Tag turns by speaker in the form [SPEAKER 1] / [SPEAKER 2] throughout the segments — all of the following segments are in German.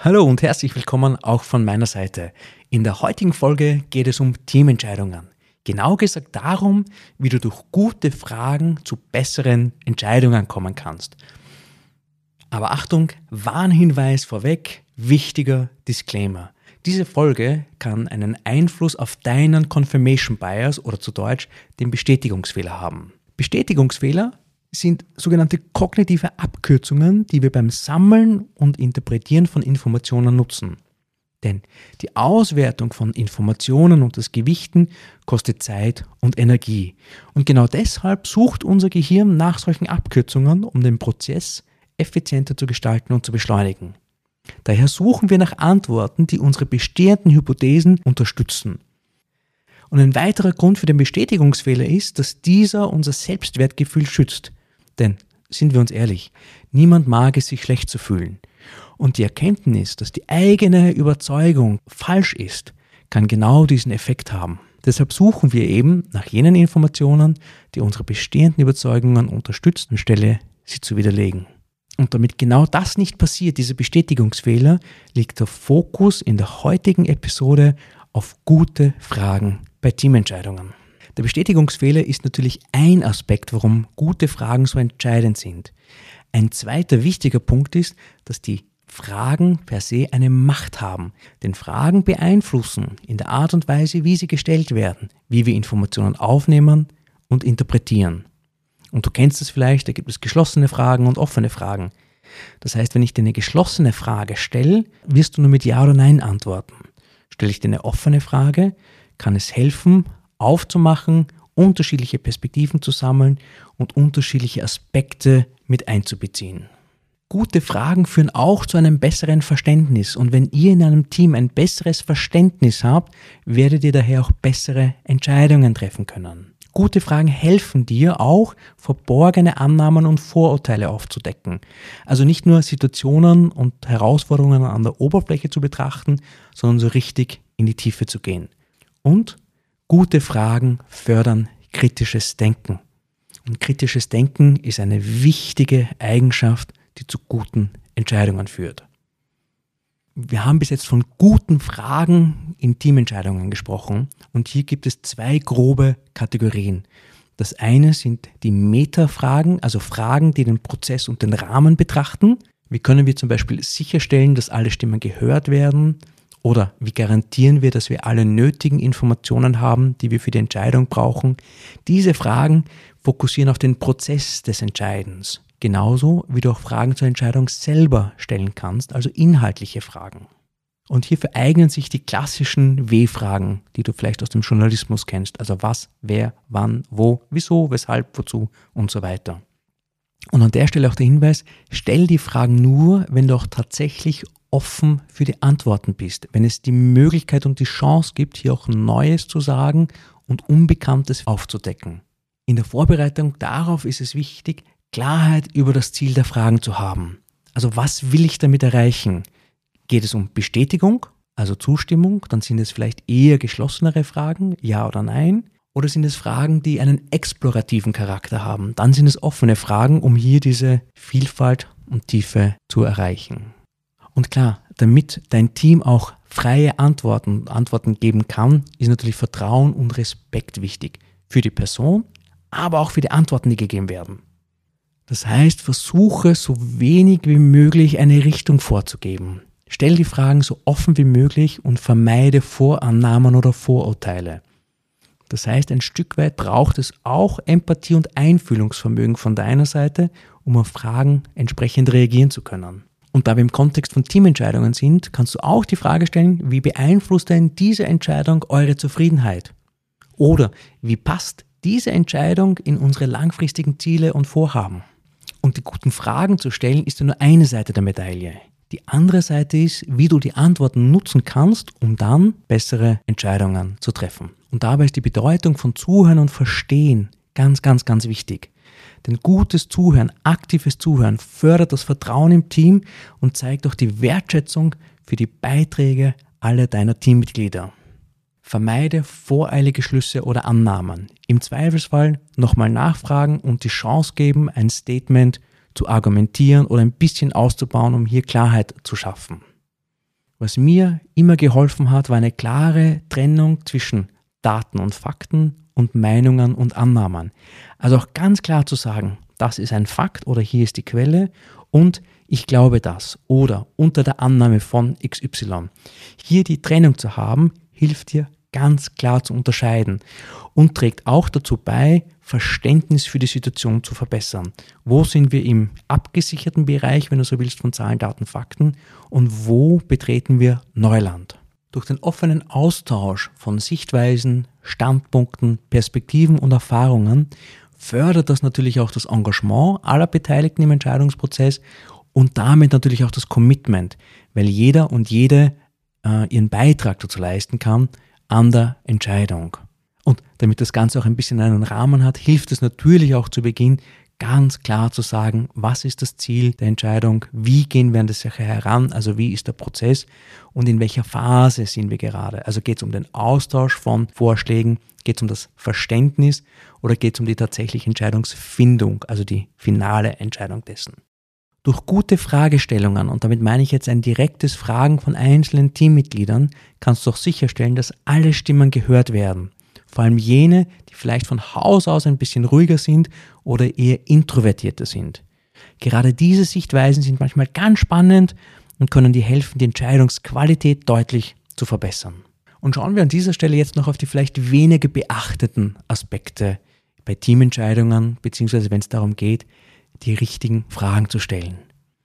[SPEAKER 1] Hallo und herzlich willkommen auch von meiner Seite. In der heutigen Folge geht es um Teamentscheidungen. Genau gesagt darum, wie du durch gute Fragen zu besseren Entscheidungen kommen kannst. Aber Achtung, Warnhinweis vorweg, wichtiger Disclaimer. Diese Folge kann einen Einfluss auf deinen Confirmation Bias oder zu Deutsch den Bestätigungsfehler haben. Bestätigungsfehler sind sogenannte kognitive Abkürzungen, die wir beim Sammeln und Interpretieren von Informationen nutzen. Denn die Auswertung von Informationen und das Gewichten kostet Zeit und Energie. Und genau deshalb sucht unser Gehirn nach solchen Abkürzungen, um den Prozess effizienter zu gestalten und zu beschleunigen. Daher suchen wir nach Antworten, die unsere bestehenden Hypothesen unterstützen. Und ein weiterer Grund für den Bestätigungsfehler ist, dass dieser unser Selbstwertgefühl schützt. Denn, sind wir uns ehrlich, niemand mag es, sich schlecht zu fühlen. Und die Erkenntnis, dass die eigene Überzeugung falsch ist, kann genau diesen Effekt haben. Deshalb suchen wir eben nach jenen Informationen, die unsere bestehenden Überzeugungen unterstützen, anstelle sie zu widerlegen. Und damit genau das nicht passiert, diese Bestätigungsfehler, liegt der Fokus in der heutigen Episode auf gute Fragen bei Teamentscheidungen. Der Bestätigungsfehler ist natürlich ein Aspekt, warum gute Fragen so entscheidend sind. Ein zweiter wichtiger Punkt ist, dass die Fragen per se eine Macht haben. Denn Fragen beeinflussen in der Art und Weise, wie sie gestellt werden, wie wir Informationen aufnehmen und interpretieren. Und du kennst es vielleicht, da gibt es geschlossene Fragen und offene Fragen. Das heißt, wenn ich dir eine geschlossene Frage stelle, wirst du nur mit Ja oder Nein antworten. Stelle ich dir eine offene Frage, kann es helfen, aufzumachen, unterschiedliche Perspektiven zu sammeln und unterschiedliche Aspekte mit einzubeziehen. Gute Fragen führen auch zu einem besseren Verständnis und wenn ihr in einem Team ein besseres Verständnis habt, werdet ihr daher auch bessere Entscheidungen treffen können. Gute Fragen helfen dir auch, verborgene Annahmen und Vorurteile aufzudecken. Also nicht nur Situationen und Herausforderungen an der Oberfläche zu betrachten, sondern so richtig in die Tiefe zu gehen. Und Gute Fragen fördern kritisches Denken. Und kritisches Denken ist eine wichtige Eigenschaft, die zu guten Entscheidungen führt. Wir haben bis jetzt von guten Fragen in Teamentscheidungen gesprochen und hier gibt es zwei grobe Kategorien. Das eine sind die Metafragen, also Fragen, die den Prozess und den Rahmen betrachten. Wie können wir zum Beispiel sicherstellen, dass alle Stimmen gehört werden? Oder wie garantieren wir, dass wir alle nötigen Informationen haben, die wir für die Entscheidung brauchen? Diese Fragen fokussieren auf den Prozess des Entscheidens. Genauso wie du auch Fragen zur Entscheidung selber stellen kannst, also inhaltliche Fragen. Und hierfür eignen sich die klassischen W-Fragen, die du vielleicht aus dem Journalismus kennst. Also was, wer, wann, wo, wieso, weshalb, wozu und so weiter. Und an der Stelle auch der Hinweis, stell die Fragen nur, wenn du auch tatsächlich offen für die Antworten bist, wenn es die Möglichkeit und die Chance gibt, hier auch Neues zu sagen und Unbekanntes aufzudecken. In der Vorbereitung darauf ist es wichtig, Klarheit über das Ziel der Fragen zu haben. Also was will ich damit erreichen? Geht es um Bestätigung, also Zustimmung, dann sind es vielleicht eher geschlossenere Fragen, ja oder nein. Oder sind es Fragen, die einen explorativen Charakter haben? Dann sind es offene Fragen, um hier diese Vielfalt und Tiefe zu erreichen. Und klar, damit dein Team auch freie Antworten, Antworten geben kann, ist natürlich Vertrauen und Respekt wichtig. Für die Person, aber auch für die Antworten, die gegeben werden. Das heißt, versuche so wenig wie möglich eine Richtung vorzugeben. Stell die Fragen so offen wie möglich und vermeide Vorannahmen oder Vorurteile. Das heißt, ein Stück weit braucht es auch Empathie und Einfühlungsvermögen von deiner Seite, um auf Fragen entsprechend reagieren zu können. Und da wir im Kontext von Teamentscheidungen sind, kannst du auch die Frage stellen, wie beeinflusst denn diese Entscheidung eure Zufriedenheit? Oder wie passt diese Entscheidung in unsere langfristigen Ziele und Vorhaben? Und die guten Fragen zu stellen, ist ja nur eine Seite der Medaille. Die andere Seite ist, wie du die Antworten nutzen kannst, um dann bessere Entscheidungen zu treffen. Und dabei ist die Bedeutung von Zuhören und Verstehen ganz, ganz, ganz wichtig. Denn gutes Zuhören, aktives Zuhören fördert das Vertrauen im Team und zeigt auch die Wertschätzung für die Beiträge aller deiner Teammitglieder. Vermeide voreilige Schlüsse oder Annahmen. Im Zweifelsfall nochmal nachfragen und die Chance geben, ein Statement zu argumentieren oder ein bisschen auszubauen, um hier Klarheit zu schaffen. Was mir immer geholfen hat, war eine klare Trennung zwischen Daten und Fakten und Meinungen und Annahmen. Also auch ganz klar zu sagen, das ist ein Fakt oder hier ist die Quelle und ich glaube das oder unter der Annahme von XY. Hier die Trennung zu haben, hilft dir ganz klar zu unterscheiden und trägt auch dazu bei, Verständnis für die Situation zu verbessern. Wo sind wir im abgesicherten Bereich, wenn du so willst, von Zahlen, Daten, Fakten und wo betreten wir Neuland? Durch den offenen Austausch von Sichtweisen, Standpunkten, Perspektiven und Erfahrungen fördert das natürlich auch das Engagement aller Beteiligten im Entscheidungsprozess und damit natürlich auch das Commitment, weil jeder und jede äh, ihren Beitrag dazu leisten kann, an der Entscheidung. Und damit das Ganze auch ein bisschen einen Rahmen hat, hilft es natürlich auch zu Beginn ganz klar zu sagen, was ist das Ziel der Entscheidung, wie gehen wir an die Sache heran, also wie ist der Prozess und in welcher Phase sind wir gerade. Also geht es um den Austausch von Vorschlägen, geht es um das Verständnis oder geht es um die tatsächliche Entscheidungsfindung, also die finale Entscheidung dessen. Durch gute Fragestellungen, und damit meine ich jetzt ein direktes Fragen von einzelnen Teammitgliedern, kannst du auch sicherstellen, dass alle Stimmen gehört werden. Vor allem jene, die vielleicht von Haus aus ein bisschen ruhiger sind oder eher introvertierter sind. Gerade diese Sichtweisen sind manchmal ganz spannend und können dir helfen, die Entscheidungsqualität deutlich zu verbessern. Und schauen wir an dieser Stelle jetzt noch auf die vielleicht weniger beachteten Aspekte bei Teamentscheidungen, beziehungsweise wenn es darum geht, die richtigen Fragen zu stellen.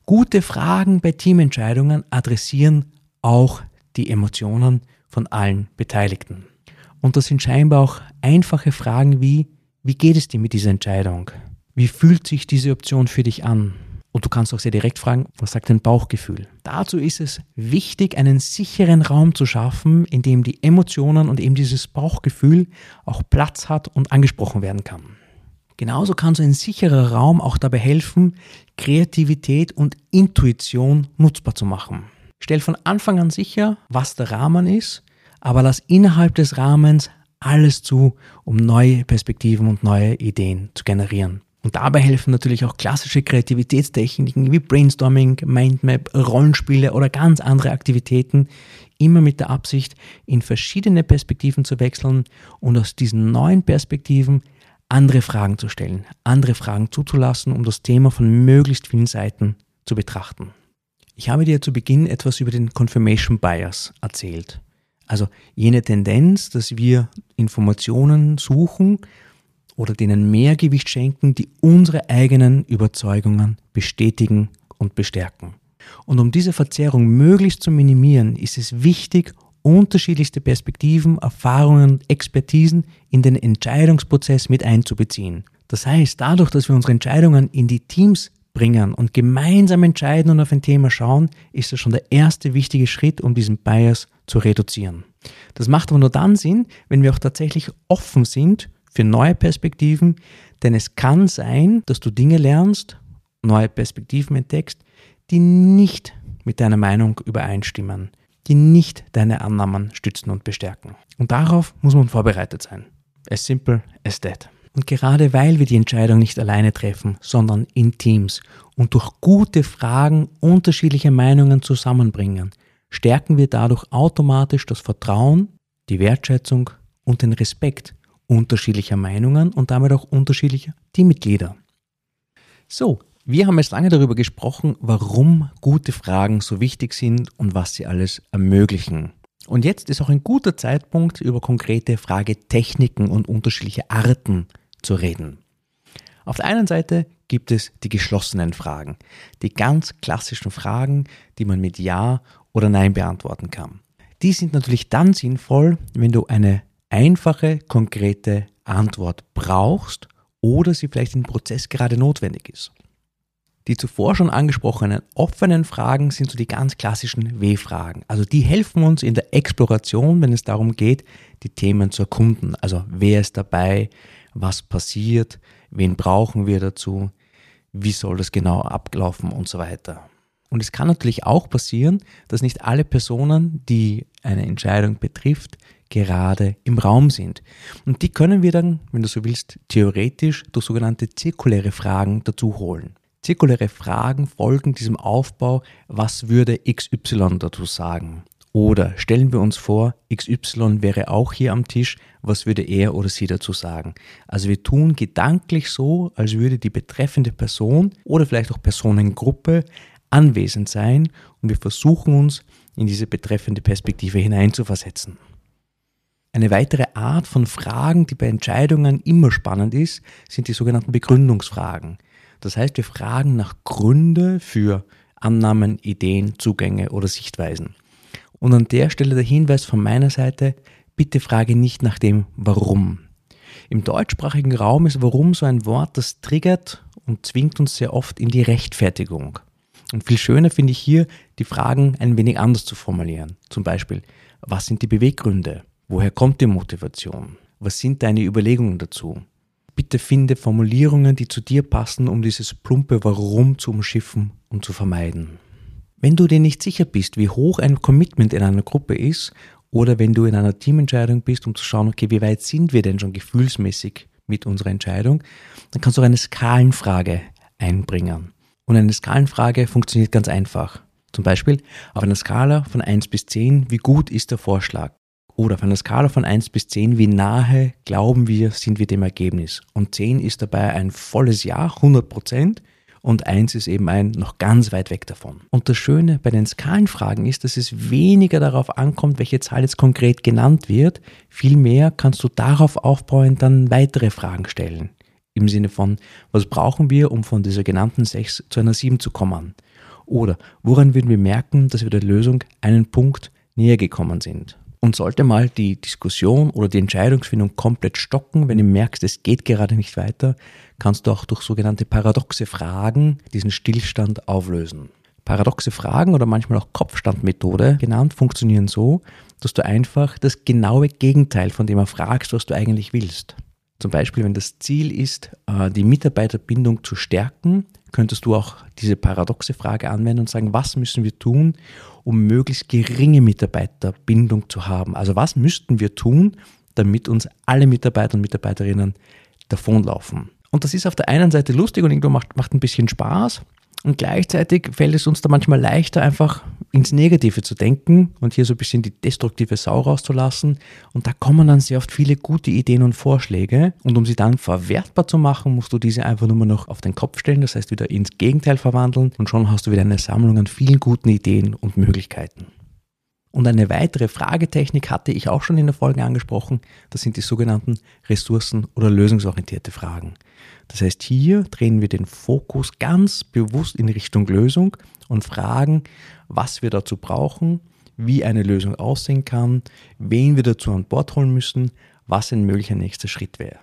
[SPEAKER 1] Gute Fragen bei Teamentscheidungen adressieren auch die Emotionen von allen Beteiligten. Und das sind scheinbar auch einfache Fragen wie, wie geht es dir mit dieser Entscheidung? Wie fühlt sich diese Option für dich an? Und du kannst auch sehr direkt fragen, was sagt dein Bauchgefühl? Dazu ist es wichtig, einen sicheren Raum zu schaffen, in dem die Emotionen und eben dieses Bauchgefühl auch Platz hat und angesprochen werden kann. Genauso kann so ein sicherer Raum auch dabei helfen, Kreativität und Intuition nutzbar zu machen. Stell von Anfang an sicher, was der Rahmen ist, aber lass innerhalb des Rahmens alles zu, um neue Perspektiven und neue Ideen zu generieren. Und dabei helfen natürlich auch klassische Kreativitätstechniken wie Brainstorming, Mindmap, Rollenspiele oder ganz andere Aktivitäten, immer mit der Absicht, in verschiedene Perspektiven zu wechseln und aus diesen neuen Perspektiven andere Fragen zu stellen, andere Fragen zuzulassen, um das Thema von möglichst vielen Seiten zu betrachten. Ich habe dir zu Beginn etwas über den Confirmation Bias erzählt. Also jene Tendenz, dass wir Informationen suchen oder denen mehr Gewicht schenken, die unsere eigenen Überzeugungen bestätigen und bestärken. Und um diese Verzerrung möglichst zu minimieren, ist es wichtig, unterschiedlichste Perspektiven, Erfahrungen und Expertisen in den Entscheidungsprozess mit einzubeziehen. Das heißt, dadurch, dass wir unsere Entscheidungen in die Teams bringen und gemeinsam entscheiden und auf ein Thema schauen, ist das schon der erste wichtige Schritt, um diesen Bias zu reduzieren. Das macht aber nur dann Sinn, wenn wir auch tatsächlich offen sind für neue Perspektiven, denn es kann sein, dass du Dinge lernst, neue Perspektiven entdeckst, die nicht mit deiner Meinung übereinstimmen, die nicht deine Annahmen stützen und bestärken. Und darauf muss man vorbereitet sein. As simple as that. Und gerade weil wir die Entscheidung nicht alleine treffen, sondern in Teams und durch gute Fragen unterschiedliche Meinungen zusammenbringen, stärken wir dadurch automatisch das Vertrauen, die Wertschätzung und den Respekt unterschiedlicher Meinungen und damit auch unterschiedlicher Teammitglieder. So, wir haben jetzt lange darüber gesprochen, warum gute Fragen so wichtig sind und was sie alles ermöglichen. Und jetzt ist auch ein guter Zeitpunkt, über konkrete Fragetechniken und unterschiedliche Arten zu reden. Auf der einen Seite gibt es die geschlossenen Fragen, die ganz klassischen Fragen, die man mit Ja oder Nein beantworten kann. Die sind natürlich dann sinnvoll, wenn du eine einfache, konkrete Antwort brauchst oder sie vielleicht im Prozess gerade notwendig ist. Die zuvor schon angesprochenen offenen Fragen sind so die ganz klassischen W-Fragen. Also die helfen uns in der Exploration, wenn es darum geht, die Themen zu erkunden. Also wer ist dabei, was passiert, wen brauchen wir dazu, wie soll das genau ablaufen und so weiter. Und es kann natürlich auch passieren, dass nicht alle Personen, die eine Entscheidung betrifft, gerade im Raum sind. Und die können wir dann, wenn du so willst, theoretisch durch sogenannte zirkuläre Fragen dazu holen. Zirkuläre Fragen folgen diesem Aufbau, was würde XY dazu sagen? Oder stellen wir uns vor, XY wäre auch hier am Tisch, was würde er oder sie dazu sagen? Also wir tun gedanklich so, als würde die betreffende Person oder vielleicht auch Personengruppe anwesend sein und wir versuchen uns in diese betreffende Perspektive hineinzuversetzen. Eine weitere Art von Fragen, die bei Entscheidungen immer spannend ist, sind die sogenannten Begründungsfragen. Das heißt, wir fragen nach Gründe für Annahmen, Ideen, Zugänge oder Sichtweisen. Und an der Stelle der Hinweis von meiner Seite, bitte frage nicht nach dem Warum. Im deutschsprachigen Raum ist Warum so ein Wort, das triggert und zwingt uns sehr oft in die Rechtfertigung. Und viel schöner finde ich hier, die Fragen ein wenig anders zu formulieren. Zum Beispiel, was sind die Beweggründe? Woher kommt die Motivation? Was sind deine Überlegungen dazu? Bitte finde Formulierungen, die zu dir passen, um dieses plumpe Warum zu umschiffen und zu vermeiden. Wenn du dir nicht sicher bist, wie hoch ein Commitment in einer Gruppe ist, oder wenn du in einer Teamentscheidung bist, um zu schauen, okay, wie weit sind wir denn schon gefühlsmäßig mit unserer Entscheidung, dann kannst du eine Skalenfrage einbringen. Und eine Skalenfrage funktioniert ganz einfach. Zum Beispiel auf einer Skala von 1 bis 10, wie gut ist der Vorschlag? Oder auf einer Skala von 1 bis 10, wie nahe glauben wir, sind wir dem Ergebnis? Und 10 ist dabei ein volles Ja, 100 Prozent. Und 1 ist eben ein noch ganz weit weg davon. Und das Schöne bei den Skalenfragen ist, dass es weniger darauf ankommt, welche Zahl jetzt konkret genannt wird. Vielmehr kannst du darauf aufbauend dann weitere Fragen stellen. Im Sinne von, was brauchen wir, um von dieser genannten 6 zu einer 7 zu kommen? Oder woran würden wir merken, dass wir der Lösung einen Punkt näher gekommen sind? Und sollte mal die Diskussion oder die Entscheidungsfindung komplett stocken, wenn du merkst, es geht gerade nicht weiter, kannst du auch durch sogenannte paradoxe Fragen diesen Stillstand auflösen. Paradoxe Fragen oder manchmal auch Kopfstandmethode genannt funktionieren so, dass du einfach das genaue Gegenteil von dem erfragst, was du eigentlich willst. Zum Beispiel, wenn das Ziel ist, äh, die Mitarbeiterbindung zu stärken, könntest du auch diese paradoxe Frage anwenden und sagen, was müssen wir tun, um möglichst geringe Mitarbeiterbindung zu haben? Also was müssten wir tun, damit uns alle Mitarbeiter und Mitarbeiterinnen davonlaufen? Und das ist auf der einen Seite lustig und irgendwo macht, macht ein bisschen Spaß. Und gleichzeitig fällt es uns da manchmal leichter, einfach ins Negative zu denken und hier so ein bisschen die destruktive Sau rauszulassen. Und da kommen dann sehr oft viele gute Ideen und Vorschläge. Und um sie dann verwertbar zu machen, musst du diese einfach nur noch auf den Kopf stellen, das heißt wieder ins Gegenteil verwandeln. Und schon hast du wieder eine Sammlung an vielen guten Ideen und Möglichkeiten. Und eine weitere Fragetechnik hatte ich auch schon in der Folge angesprochen. Das sind die sogenannten ressourcen- oder lösungsorientierte Fragen. Das heißt, hier drehen wir den Fokus ganz bewusst in Richtung Lösung und fragen, was wir dazu brauchen, wie eine Lösung aussehen kann, wen wir dazu an Bord holen müssen, was ein möglicher nächster Schritt wäre.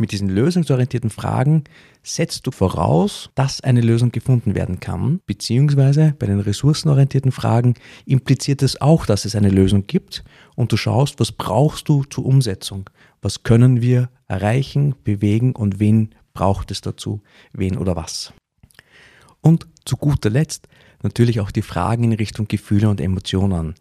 [SPEAKER 1] Mit diesen lösungsorientierten Fragen setzt du voraus, dass eine Lösung gefunden werden kann, beziehungsweise bei den ressourcenorientierten Fragen impliziert es auch, dass es eine Lösung gibt und du schaust, was brauchst du zur Umsetzung, was können wir erreichen, bewegen und wen braucht es dazu, wen oder was. Und zu guter Letzt natürlich auch die Fragen in Richtung Gefühle und Emotionen.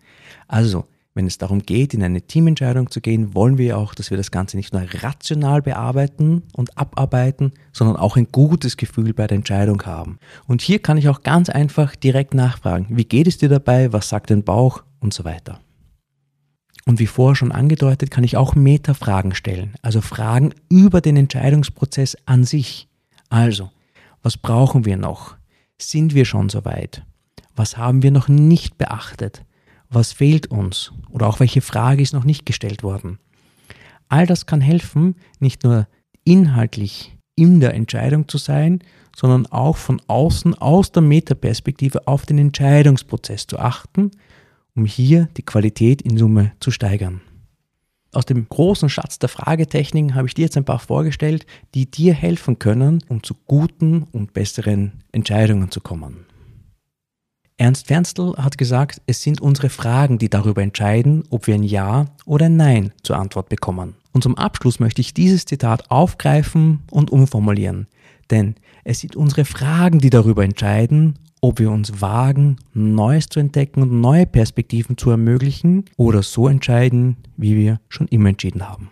[SPEAKER 1] Also, wenn es darum geht, in eine Teamentscheidung zu gehen, wollen wir auch, dass wir das Ganze nicht nur rational bearbeiten und abarbeiten, sondern auch ein gutes Gefühl bei der Entscheidung haben. Und hier kann ich auch ganz einfach direkt nachfragen, wie geht es dir dabei, was sagt dein Bauch und so weiter. Und wie vorher schon angedeutet, kann ich auch Metafragen stellen, also Fragen über den Entscheidungsprozess an sich. Also, was brauchen wir noch? Sind wir schon soweit? Was haben wir noch nicht beachtet? Was fehlt uns oder auch welche Frage ist noch nicht gestellt worden. All das kann helfen, nicht nur inhaltlich in der Entscheidung zu sein, sondern auch von außen aus der Metaperspektive auf den Entscheidungsprozess zu achten, um hier die Qualität in Summe zu steigern. aus dem großen Schatz der Fragetechniken habe ich dir jetzt ein paar vorgestellt, die dir helfen können, um zu guten und besseren Entscheidungen zu kommen. Ernst Fernstl hat gesagt, es sind unsere Fragen, die darüber entscheiden, ob wir ein Ja oder ein Nein zur Antwort bekommen. Und zum Abschluss möchte ich dieses Zitat aufgreifen und umformulieren. Denn es sind unsere Fragen, die darüber entscheiden, ob wir uns wagen, Neues zu entdecken und neue Perspektiven zu ermöglichen oder so entscheiden, wie wir schon immer entschieden haben.